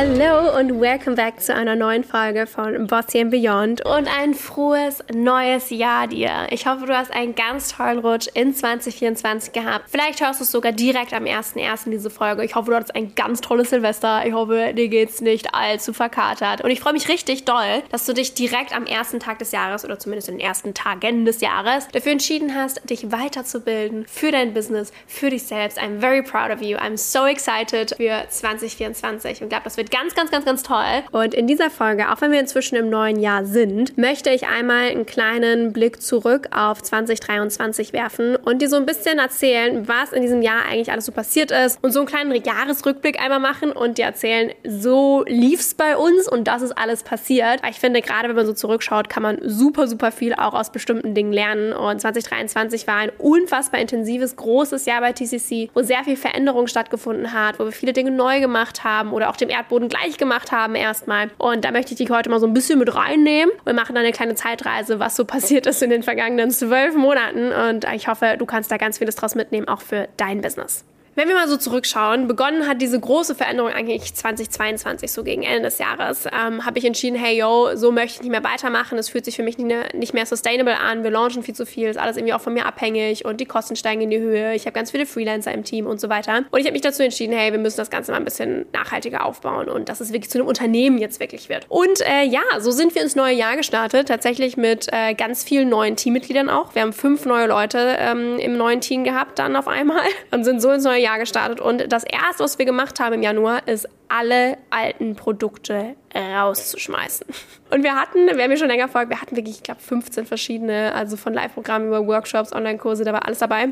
Hello und welcome back zu einer neuen Folge von Bossy and Beyond und ein frohes neues Jahr dir. Ich hoffe, du hast einen ganz tollen Rutsch in 2024 gehabt. Vielleicht hörst du es sogar direkt am 1.1. diese Folge. Ich hoffe, du hattest ein ganz tolles Silvester. Ich hoffe, dir geht's nicht allzu verkatert. Und ich freue mich richtig doll, dass du dich direkt am ersten Tag des Jahres oder zumindest in den ersten Tagen des Jahres dafür entschieden hast, dich weiterzubilden für dein Business, für dich selbst. I'm very proud of you. I'm so excited für 2024 und glaube, das wird ganz, ganz, ganz, ganz toll. Und in dieser Folge, auch wenn wir inzwischen im neuen Jahr sind, möchte ich einmal einen kleinen Blick zurück auf 2023 werfen und dir so ein bisschen erzählen, was in diesem Jahr eigentlich alles so passiert ist und so einen kleinen Jahresrückblick einmal machen und dir erzählen, so lief's bei uns und das ist alles passiert. Ich finde, gerade wenn man so zurückschaut, kann man super, super viel auch aus bestimmten Dingen lernen. Und 2023 war ein unfassbar intensives, großes Jahr bei TCC, wo sehr viel Veränderung stattgefunden hat, wo wir viele Dinge neu gemacht haben oder auch dem Erdboden Boden gleich gemacht haben erstmal. Und da möchte ich dich heute mal so ein bisschen mit reinnehmen. Wir machen dann eine kleine Zeitreise, was so passiert ist in den vergangenen zwölf Monaten. Und ich hoffe, du kannst da ganz vieles draus mitnehmen, auch für dein Business. Wenn wir mal so zurückschauen, begonnen hat diese große Veränderung eigentlich 2022, so gegen Ende des Jahres, ähm, habe ich entschieden, hey yo, so möchte ich nicht mehr weitermachen, es fühlt sich für mich nicht, nicht mehr sustainable an, wir launchen viel zu viel, ist alles irgendwie auch von mir abhängig und die Kosten steigen in die Höhe, ich habe ganz viele Freelancer im Team und so weiter. Und ich habe mich dazu entschieden, hey, wir müssen das Ganze mal ein bisschen nachhaltiger aufbauen und dass es wirklich zu einem Unternehmen jetzt wirklich wird. Und äh, ja, so sind wir ins neue Jahr gestartet, tatsächlich mit äh, ganz vielen neuen Teammitgliedern auch. Wir haben fünf neue Leute ähm, im neuen Team gehabt dann auf einmal und sind so ins neue Jahr Jahr gestartet und das erste, was wir gemacht haben im Januar, ist alle alten Produkte rauszuschmeißen. Und wir hatten, wer mir schon länger folgt, wir hatten wirklich, ich glaube, 15 verschiedene, also von Live-Programmen über Workshops, Online-Kurse, da war alles dabei.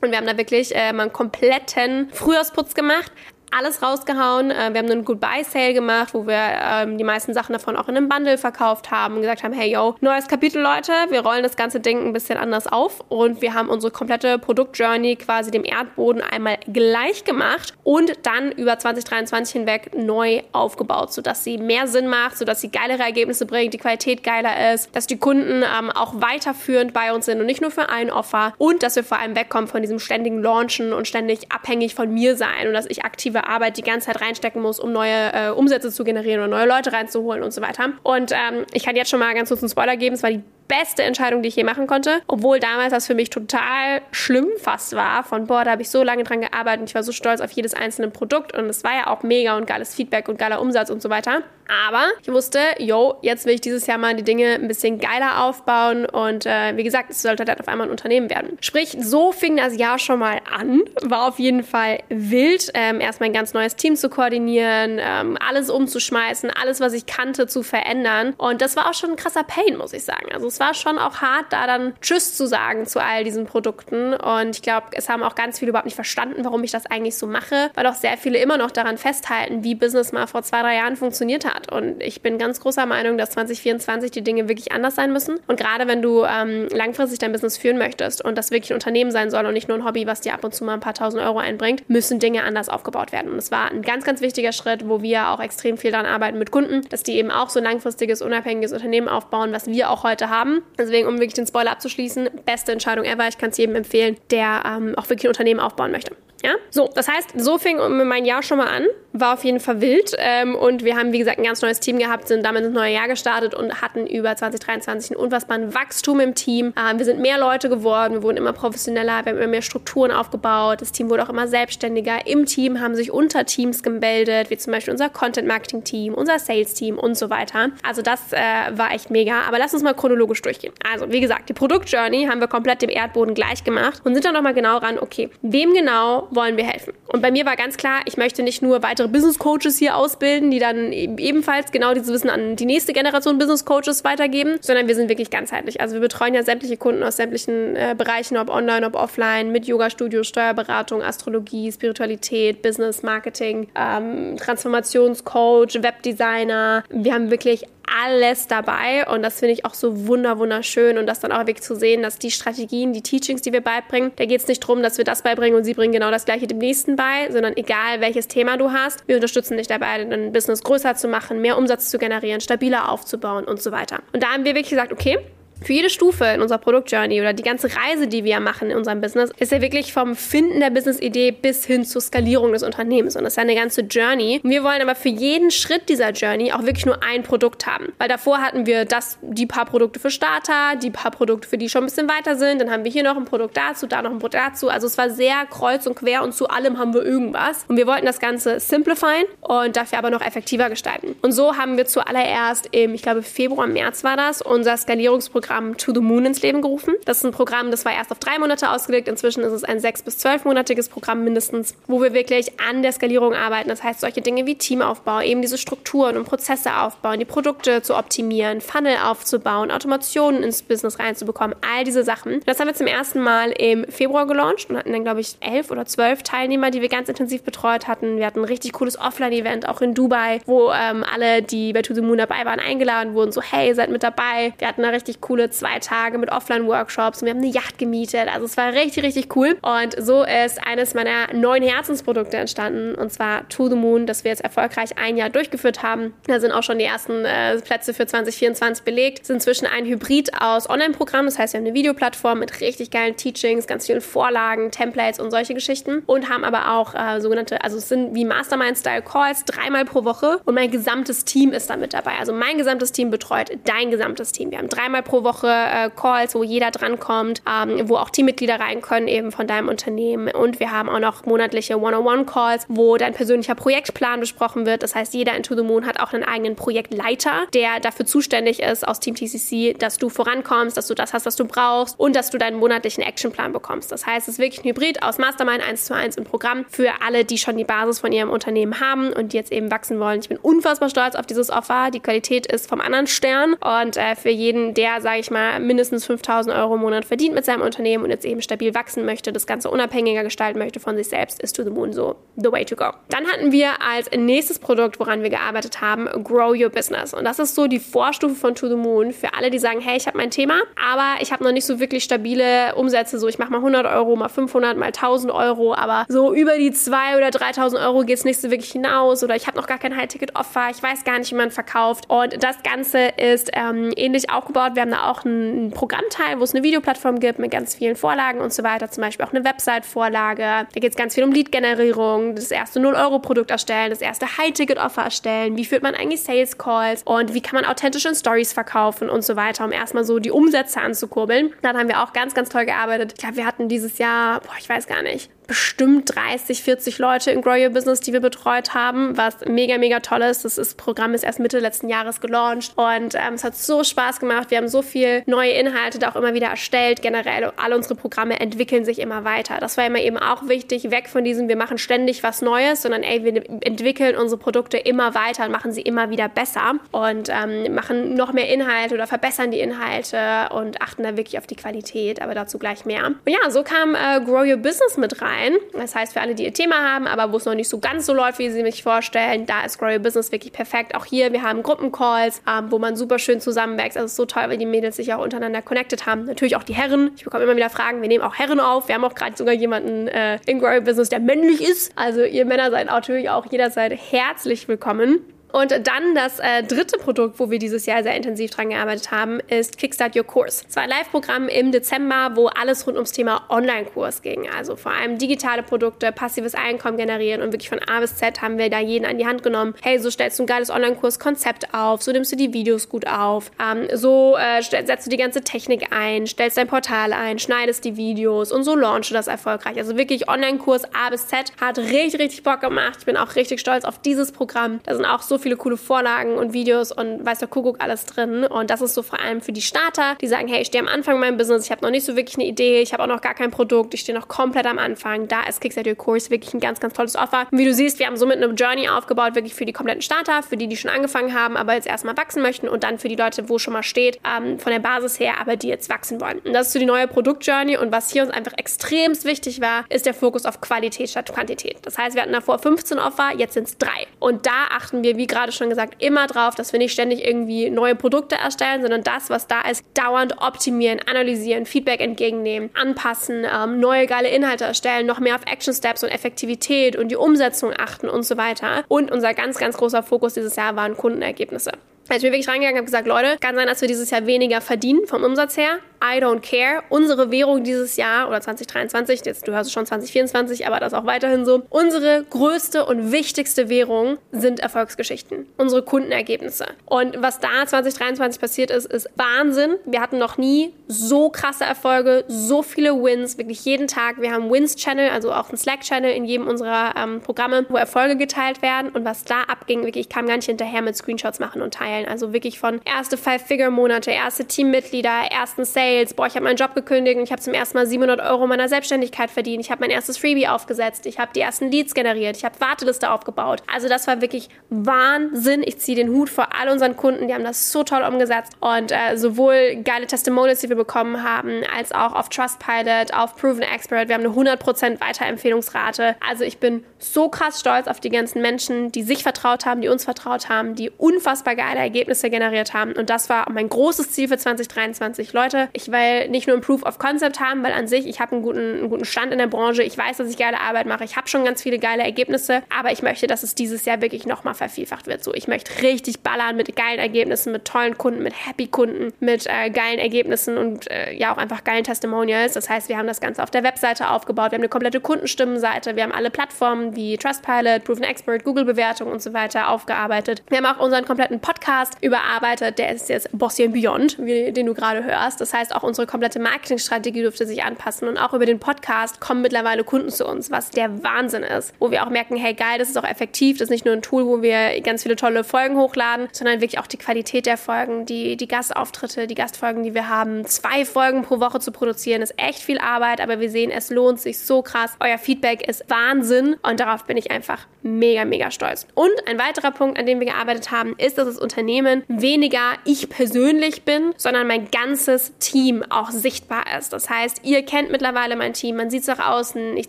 Und wir haben da wirklich äh, mal einen kompletten Frühjahrsputz gemacht, alles rausgehauen. Äh, wir haben einen Goodbye-Sale gemacht, wo wir ähm, die meisten Sachen davon auch in einem Bundle verkauft haben und gesagt haben, hey yo, neues Kapitel, Leute, wir rollen das ganze Ding ein bisschen anders auf und wir haben unsere komplette Produktjourney quasi dem Erdboden einmal gleich gemacht und dann über 2023 hinweg neu aufgebaut, sodass sie mehr Sinn macht, sodass sie geilere Ergebnisse bringt, die Qualität geiler ist, dass die Kunden ähm, auch weiterführend bei uns sind und nicht nur für ein Offer und dass wir vor allem wegkommen von diesem ständigen Launchen und ständig abhängig von mir sein und dass ich aktive Arbeit die ganze Zeit reinstecken muss, um neue äh, Umsätze zu generieren oder neue Leute reinzuholen und so weiter. Und ähm, ich kann jetzt schon mal ganz kurz einen Spoiler geben. Es war die beste Entscheidung, die ich je machen konnte. Obwohl damals das für mich total schlimm fast war. Von, boah, da habe ich so lange dran gearbeitet und ich war so stolz auf jedes einzelne Produkt und es war ja auch mega und geiles Feedback und geiler Umsatz und so weiter. Aber ich wusste, yo, jetzt will ich dieses Jahr mal die Dinge ein bisschen geiler aufbauen und äh, wie gesagt, es sollte dann auf einmal ein Unternehmen werden. Sprich, so fing das Jahr schon mal an. War auf jeden Fall wild, ähm, erstmal ein ganz neues Team zu koordinieren, ähm, alles umzuschmeißen, alles, was ich kannte, zu verändern. Und das war auch schon ein krasser Pain, muss ich sagen. Also es war schon auch hart, da dann Tschüss zu sagen zu all diesen Produkten. Und ich glaube, es haben auch ganz viele überhaupt nicht verstanden, warum ich das eigentlich so mache, weil auch sehr viele immer noch daran festhalten, wie Business mal vor zwei, drei Jahren funktioniert hat. Und ich bin ganz großer Meinung, dass 2024 die Dinge wirklich anders sein müssen. Und gerade wenn du ähm, langfristig dein Business führen möchtest und das wirklich ein Unternehmen sein soll und nicht nur ein Hobby, was dir ab und zu mal ein paar tausend Euro einbringt, müssen Dinge anders aufgebaut werden. Und es war ein ganz, ganz wichtiger Schritt, wo wir auch extrem viel daran arbeiten mit Kunden, dass die eben auch so ein langfristiges, unabhängiges Unternehmen aufbauen, was wir auch heute haben haben. Deswegen, um wirklich den Spoiler abzuschließen, beste Entscheidung ever. Ich kann es jedem empfehlen, der ähm, auch wirklich ein Unternehmen aufbauen möchte. Ja? So, das heißt, so fing mein Jahr schon mal an. War auf jeden Fall wild. Ähm, und wir haben, wie gesagt, ein ganz neues Team gehabt, sind damit ins neue Jahr gestartet und hatten über 2023 einen unfassbaren Wachstum im Team. Ähm, wir sind mehr Leute geworden, wir wurden immer professioneller, wir haben immer mehr Strukturen aufgebaut. Das Team wurde auch immer selbstständiger. Im Team haben sich Unterteams gemeldet, wie zum Beispiel unser Content-Marketing-Team, unser Sales-Team und so weiter. Also das äh, war echt mega. Aber lass uns mal chronologisch durchgehen. Also, wie gesagt, die Produkt-Journey haben wir komplett dem Erdboden gleich gemacht und sind dann nochmal genau ran, okay, wem genau wollen wir helfen. Und bei mir war ganz klar, ich möchte nicht nur weitere Business Coaches hier ausbilden, die dann ebenfalls genau dieses Wissen an die nächste Generation Business Coaches weitergeben, sondern wir sind wirklich ganzheitlich. Also wir betreuen ja sämtliche Kunden aus sämtlichen äh, Bereichen, ob online, ob offline, mit Yoga-Studio, Steuerberatung, Astrologie, Spiritualität, Business, Marketing, ähm, Transformationscoach, Webdesigner. Wir haben wirklich alles dabei und das finde ich auch so wunder wunderschön und das dann auch wirklich zu sehen, dass die Strategien, die Teachings, die wir beibringen, da geht es nicht darum, dass wir das beibringen und sie bringen genau das gleiche dem nächsten bei, sondern egal welches Thema du hast, wir unterstützen dich dabei, dein Business größer zu machen, mehr Umsatz zu generieren, stabiler aufzubauen und so weiter. Und da haben wir wirklich gesagt, okay, für jede Stufe in unserer Produktjourney oder die ganze Reise, die wir machen in unserem Business, ist ja wirklich vom Finden der Business-Idee bis hin zur Skalierung des Unternehmens. Und das ist ja eine ganze Journey. Wir wollen aber für jeden Schritt dieser Journey auch wirklich nur ein Produkt haben. Weil davor hatten wir das, die paar Produkte für Starter, die paar Produkte, für die schon ein bisschen weiter sind. Dann haben wir hier noch ein Produkt dazu, da noch ein Produkt dazu. Also es war sehr kreuz und quer und zu allem haben wir irgendwas. Und wir wollten das Ganze simplifieren und dafür aber noch effektiver gestalten. Und so haben wir zuallererst im, ich glaube, Februar, März war das, unser Skalierungsprogramm Programm To the Moon ins Leben gerufen. Das ist ein Programm, das war erst auf drei Monate ausgelegt. Inzwischen ist es ein sechs- bis zwölfmonatiges Programm mindestens, wo wir wirklich an der Skalierung arbeiten. Das heißt, solche Dinge wie Teamaufbau, eben diese Strukturen und Prozesse aufbauen, die Produkte zu optimieren, Funnel aufzubauen, Automationen ins Business reinzubekommen, all diese Sachen. Das haben wir zum ersten Mal im Februar gelauncht und hatten dann, glaube ich, elf oder zwölf Teilnehmer, die wir ganz intensiv betreut hatten. Wir hatten ein richtig cooles Offline-Event auch in Dubai, wo ähm, alle, die bei To the Moon dabei waren, eingeladen wurden. So, hey, seid mit dabei. Wir hatten eine richtig coole coole zwei Tage mit Offline-Workshops und wir haben eine Yacht gemietet. Also es war richtig, richtig cool. Und so ist eines meiner neuen Herzensprodukte entstanden und zwar To the Moon, das wir jetzt erfolgreich ein Jahr durchgeführt haben. Da sind auch schon die ersten äh, Plätze für 2024 belegt. Es ist inzwischen ein Hybrid aus Online-Programmen. Das heißt, wir haben eine Videoplattform mit richtig geilen Teachings, ganz vielen Vorlagen, Templates und solche Geschichten und haben aber auch äh, sogenannte, also es sind wie Mastermind-Style-Calls dreimal pro Woche und mein gesamtes Team ist da mit dabei. Also mein gesamtes Team betreut dein gesamtes Team. Wir haben dreimal pro Woche äh, Calls, wo jeder drankommt, ähm, wo auch Teammitglieder rein können eben von deinem Unternehmen. Und wir haben auch noch monatliche One-on-One-Calls, wo dein persönlicher Projektplan besprochen wird. Das heißt, jeder in To the Moon hat auch einen eigenen Projektleiter, der dafür zuständig ist aus Team TCC, dass du vorankommst, dass du das hast, was du brauchst und dass du deinen monatlichen Actionplan bekommst. Das heißt, es ist wirklich ein Hybrid aus Mastermind 1 zu 1 im Programm für alle, die schon die Basis von ihrem Unternehmen haben und die jetzt eben wachsen wollen. Ich bin unfassbar stolz auf dieses Offer. Die Qualität ist vom anderen Stern und äh, für jeden, der, sage ich mal, mindestens 5000 Euro im Monat verdient mit seinem Unternehmen und jetzt eben stabil wachsen möchte, das Ganze unabhängiger gestalten möchte von sich selbst, ist To the Moon so the way to go. Dann hatten wir als nächstes Produkt, woran wir gearbeitet haben, Grow Your Business. Und das ist so die Vorstufe von To the Moon für alle, die sagen, hey, ich habe mein Thema, aber ich habe noch nicht so wirklich stabile Umsätze. So, ich mache mal 100 Euro, mal 500, mal 1000 Euro, aber so über die 2.000 oder 3.000 Euro geht es nicht so wirklich hinaus oder ich habe noch gar kein High-Ticket-Offer, ich weiß gar nicht, wie man verkauft. Und das Ganze ist ähm, ähnlich aufgebaut. Wir haben da auch ein Programmteil, wo es eine Videoplattform gibt mit ganz vielen Vorlagen und so weiter, zum Beispiel auch eine Website-Vorlage. Da geht es ganz viel um Lead-Generierung, das erste 0-Euro-Produkt erstellen, das erste High-Ticket-Offer erstellen, wie führt man eigentlich Sales-Calls und wie kann man authentisch in Stories verkaufen und so weiter, um erstmal so die Umsätze anzukurbeln. Dann haben wir auch ganz, ganz toll gearbeitet. Ich glaube, wir hatten dieses Jahr, boah, ich weiß gar nicht, bestimmt 30, 40 Leute in Grow Your Business, die wir betreut haben, was mega, mega toll ist. Das ist, Programm ist erst Mitte letzten Jahres gelauncht und ähm, es hat so Spaß gemacht. Wir haben so viel neue Inhalte da auch immer wieder erstellt. Generell, alle unsere Programme entwickeln sich immer weiter. Das war immer eben auch wichtig, weg von diesem, wir machen ständig was Neues, sondern ey, wir entwickeln unsere Produkte immer weiter und machen sie immer wieder besser und ähm, machen noch mehr Inhalte oder verbessern die Inhalte und achten da wirklich auf die Qualität, aber dazu gleich mehr. Und ja, so kam äh, Grow Your Business mit rein rein. Das heißt, für alle, die ihr Thema haben, aber wo es noch nicht so ganz so läuft, wie sie sich vorstellen, da ist Grow Your Business wirklich perfekt. Auch hier, wir haben Gruppencalls, ähm, wo man super schön zusammenwächst. Also es ist so toll, weil die Mädels sich auch untereinander connected haben. Natürlich auch die Herren. Ich bekomme immer wieder Fragen. Wir nehmen auch Herren auf. Wir haben auch gerade sogar jemanden äh, in Grow Your Business, der männlich ist. Also ihr Männer seid natürlich auch jederzeit herzlich willkommen. Und dann das äh, dritte Produkt, wo wir dieses Jahr sehr intensiv dran gearbeitet haben, ist Kickstart Your Course. Es war ein Live-Programm im Dezember, wo alles rund ums Thema Online-Kurs ging. Also vor allem digitale Produkte, passives Einkommen generieren und wirklich von A bis Z haben wir da jeden an die Hand genommen. Hey, so stellst du ein geiles Online-Kurs-Konzept auf, so nimmst du die Videos gut auf, ähm, so äh, setzt du die ganze Technik ein, stellst dein Portal ein, schneidest die Videos und so launchst du das erfolgreich. Also wirklich Online-Kurs A bis Z hat richtig, richtig Bock gemacht. Ich bin auch richtig stolz auf dieses Programm. Da sind auch so viele coole Vorlagen und Videos und weiß der Kuckuck alles drin. Und das ist so vor allem für die Starter, die sagen, hey, ich stehe am Anfang meinem Business, ich habe noch nicht so wirklich eine Idee, ich habe auch noch gar kein Produkt, ich stehe noch komplett am Anfang. Da ist Kickstart Your Course wirklich ein ganz, ganz tolles Offer. Und wie du siehst, wir haben somit eine Journey aufgebaut, wirklich für die kompletten Starter, für die, die schon angefangen haben, aber jetzt erstmal wachsen möchten und dann für die Leute, wo schon mal steht, ähm, von der Basis her, aber die jetzt wachsen wollen. Und das ist so die neue Produktjourney und was hier uns einfach extremst wichtig war, ist der Fokus auf Qualität statt Quantität. Das heißt, wir hatten davor 15 Offer, jetzt sind es drei. Und da achten wir, wie wie gerade schon gesagt, immer drauf, dass wir nicht ständig irgendwie neue Produkte erstellen, sondern das, was da ist, dauernd optimieren, analysieren, Feedback entgegennehmen, anpassen, ähm, neue geile Inhalte erstellen, noch mehr auf Action Steps und Effektivität und die Umsetzung achten und so weiter. Und unser ganz, ganz großer Fokus dieses Jahr waren Kundenergebnisse. Als ich mir wirklich reingegangen habe, gesagt, Leute, kann sein, dass wir dieses Jahr weniger verdienen vom Umsatz her. I don't care. Unsere Währung dieses Jahr oder 2023, jetzt du hörst es schon 2024, aber das auch weiterhin so. Unsere größte und wichtigste Währung sind Erfolgsgeschichten, unsere Kundenergebnisse. Und was da 2023 passiert ist, ist Wahnsinn. Wir hatten noch nie so krasse Erfolge, so viele Wins, wirklich jeden Tag. Wir haben Wins-Channel, also auch einen Slack-Channel in jedem unserer ähm, Programme, wo Erfolge geteilt werden. Und was da abging, wirklich, ich kam gar nicht hinterher mit Screenshots machen und teilen. Also wirklich von erste Five-Figure-Monate, erste Teammitglieder, ersten Sales, Sales, boah, ich habe meinen Job gekündigt und ich habe zum ersten Mal 700 Euro meiner Selbstständigkeit verdient. Ich habe mein erstes Freebie aufgesetzt. Ich habe die ersten Leads generiert. Ich habe Warteliste aufgebaut. Also das war wirklich Wahnsinn. Ich ziehe den Hut vor all unseren Kunden. Die haben das so toll umgesetzt und äh, sowohl geile Testimonials, die wir bekommen haben, als auch auf Trustpilot, auf Proven Expert. Wir haben eine 100% Weiterempfehlungsrate. Also ich bin so krass stolz auf die ganzen Menschen, die sich vertraut haben, die uns vertraut haben, die unfassbar geile Ergebnisse generiert haben. Und das war mein großes Ziel für 2023. Leute, ich will nicht nur ein Proof of Concept haben, weil an sich, ich habe einen guten, einen guten Stand in der Branche, ich weiß, dass ich geile Arbeit mache, ich habe schon ganz viele geile Ergebnisse, aber ich möchte, dass es dieses Jahr wirklich nochmal vervielfacht wird. So, ich möchte richtig ballern mit geilen Ergebnissen, mit tollen Kunden, mit happy Kunden, mit äh, geilen Ergebnissen und äh, ja auch einfach geilen Testimonials. Das heißt, wir haben das Ganze auf der Webseite aufgebaut, wir haben eine komplette Kundenstimmenseite, wir haben alle Plattformen wie Trustpilot, Proven Expert, Google-Bewertung und so weiter aufgearbeitet. Wir haben auch unseren kompletten Podcast überarbeitet, der ist jetzt Bossy Beyond, wie, den du gerade hörst. Das heißt, auch unsere komplette Marketingstrategie dürfte sich anpassen und auch über den Podcast kommen mittlerweile Kunden zu uns, was der Wahnsinn ist, wo wir auch merken, hey geil, das ist auch effektiv, das ist nicht nur ein Tool, wo wir ganz viele tolle Folgen hochladen, sondern wirklich auch die Qualität der Folgen, die, die Gastauftritte, die Gastfolgen, die wir haben. Zwei Folgen pro Woche zu produzieren, ist echt viel Arbeit, aber wir sehen, es lohnt sich so krass. Euer Feedback ist Wahnsinn und darauf bin ich einfach mega, mega stolz. Und ein weiterer Punkt, an dem wir gearbeitet haben, ist, dass das Unternehmen weniger ich persönlich bin, sondern mein ganzes Team Team auch sichtbar ist. Das heißt, ihr kennt mittlerweile mein Team, man sieht es nach außen. Ich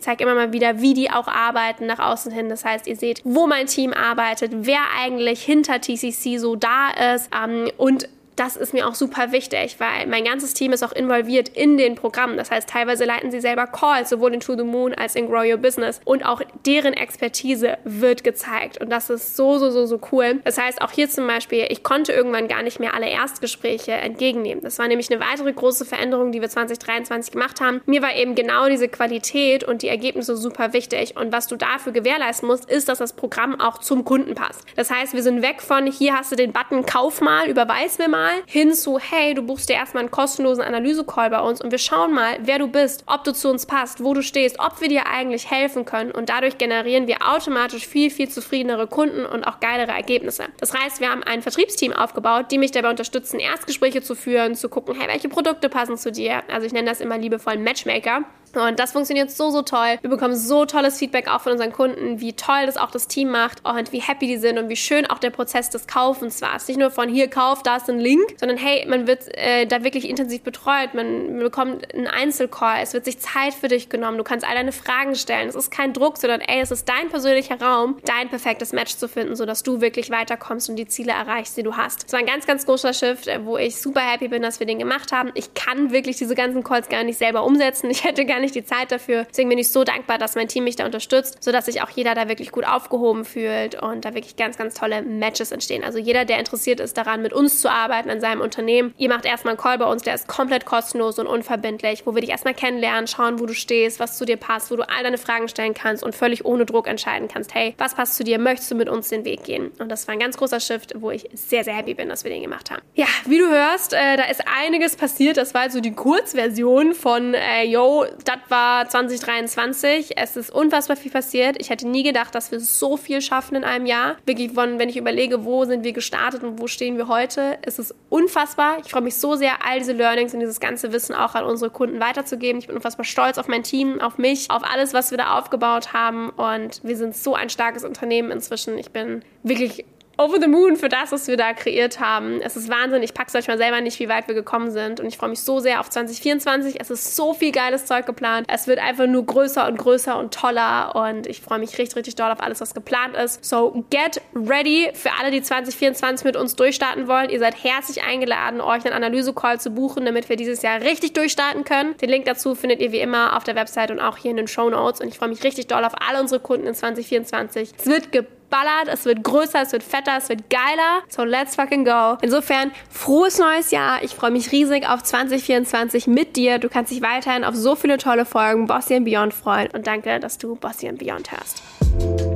zeige immer mal wieder, wie die auch arbeiten nach außen hin. Das heißt, ihr seht, wo mein Team arbeitet, wer eigentlich hinter TCC so da ist ähm, und das ist mir auch super wichtig, weil mein ganzes Team ist auch involviert in den Programmen. Das heißt, teilweise leiten sie selber Calls, sowohl in To the Moon als in Grow Your Business. Und auch deren Expertise wird gezeigt. Und das ist so, so, so, so cool. Das heißt, auch hier zum Beispiel, ich konnte irgendwann gar nicht mehr alle Erstgespräche entgegennehmen. Das war nämlich eine weitere große Veränderung, die wir 2023 gemacht haben. Mir war eben genau diese Qualität und die Ergebnisse super wichtig. Und was du dafür gewährleisten musst, ist, dass das Programm auch zum Kunden passt. Das heißt, wir sind weg von, hier hast du den Button, kauf mal, überweis mir mal mal hin zu, hey, du buchst dir erstmal einen kostenlosen Analyse-Call bei uns und wir schauen mal, wer du bist, ob du zu uns passt, wo du stehst, ob wir dir eigentlich helfen können und dadurch generieren wir automatisch viel, viel zufriedenere Kunden und auch geilere Ergebnisse. Das heißt, wir haben ein Vertriebsteam aufgebaut, die mich dabei unterstützen, Erstgespräche zu führen, zu gucken, hey, welche Produkte passen zu dir. Also ich nenne das immer liebevoll Matchmaker. Und das funktioniert so, so toll. Wir bekommen so tolles Feedback auch von unseren Kunden, wie toll das auch das Team macht und wie happy die sind und wie schön auch der Prozess des Kaufens war. Es ist nicht nur von hier kauf, da ist ein Link, sondern hey, man wird äh, da wirklich intensiv betreut, man bekommt einen Einzelcall, es wird sich Zeit für dich genommen, du kannst all deine Fragen stellen. Es ist kein Druck, sondern ey, es ist dein persönlicher Raum, dein perfektes Match zu finden, sodass du wirklich weiterkommst und die Ziele erreichst, die du hast. Das war ein ganz, ganz großer Shift, äh, wo ich super happy bin, dass wir den gemacht haben. Ich kann wirklich diese ganzen Calls gar nicht selber umsetzen. Ich hätte gar nicht die Zeit dafür. Deswegen bin ich so dankbar, dass mein Team mich da unterstützt, sodass sich auch jeder da wirklich gut aufgehoben fühlt und da wirklich ganz, ganz tolle Matches entstehen. Also jeder, der interessiert ist daran, mit uns zu arbeiten an seinem Unternehmen, ihr macht erstmal einen Call bei uns, der ist komplett kostenlos und unverbindlich, wo wir dich erstmal kennenlernen, schauen, wo du stehst, was zu dir passt, wo du all deine Fragen stellen kannst und völlig ohne Druck entscheiden kannst, hey, was passt zu dir, möchtest du mit uns den Weg gehen? Und das war ein ganz großer Shift, wo ich sehr, sehr happy bin, dass wir den gemacht haben. Ja, wie du hörst, äh, da ist einiges passiert. Das war also die Kurzversion von, äh, yo, das war 2023. Es ist unfassbar viel passiert. Ich hätte nie gedacht, dass wir so viel schaffen in einem Jahr. Wirklich, von, wenn ich überlege, wo sind wir gestartet und wo stehen wir heute, ist es unfassbar. Ich freue mich so sehr, all diese Learnings und dieses ganze Wissen auch an unsere Kunden weiterzugeben. Ich bin unfassbar stolz auf mein Team, auf mich, auf alles, was wir da aufgebaut haben. Und wir sind so ein starkes Unternehmen inzwischen. Ich bin wirklich over the moon für das, was wir da kreiert haben. Es ist Wahnsinn. Ich pack's euch mal selber nicht, wie weit wir gekommen sind. Und ich freue mich so sehr auf 2024. Es ist so viel geiles Zeug geplant. Es wird einfach nur größer und größer und toller. Und ich freue mich richtig, richtig doll auf alles, was geplant ist. So get ready für alle, die 2024 mit uns durchstarten wollen. Ihr seid herzlich eingeladen, euch einen Analyse-Call zu buchen, damit wir dieses Jahr richtig durchstarten können. Den Link dazu findet ihr wie immer auf der Website und auch hier in den Show Notes. Und ich freue mich richtig doll auf alle unsere Kunden in 2024. Es wird geballert, es wird größer, es wird fetter, es wird geiler. So let's fucking go. Insofern, frohes neues Jahr. Ich freue mich riesig auf 2024 mit dir. Du kannst dich weiterhin auf so viele tolle Folgen Bossy Beyond freuen. Und danke, dass du Bossy Beyond hörst.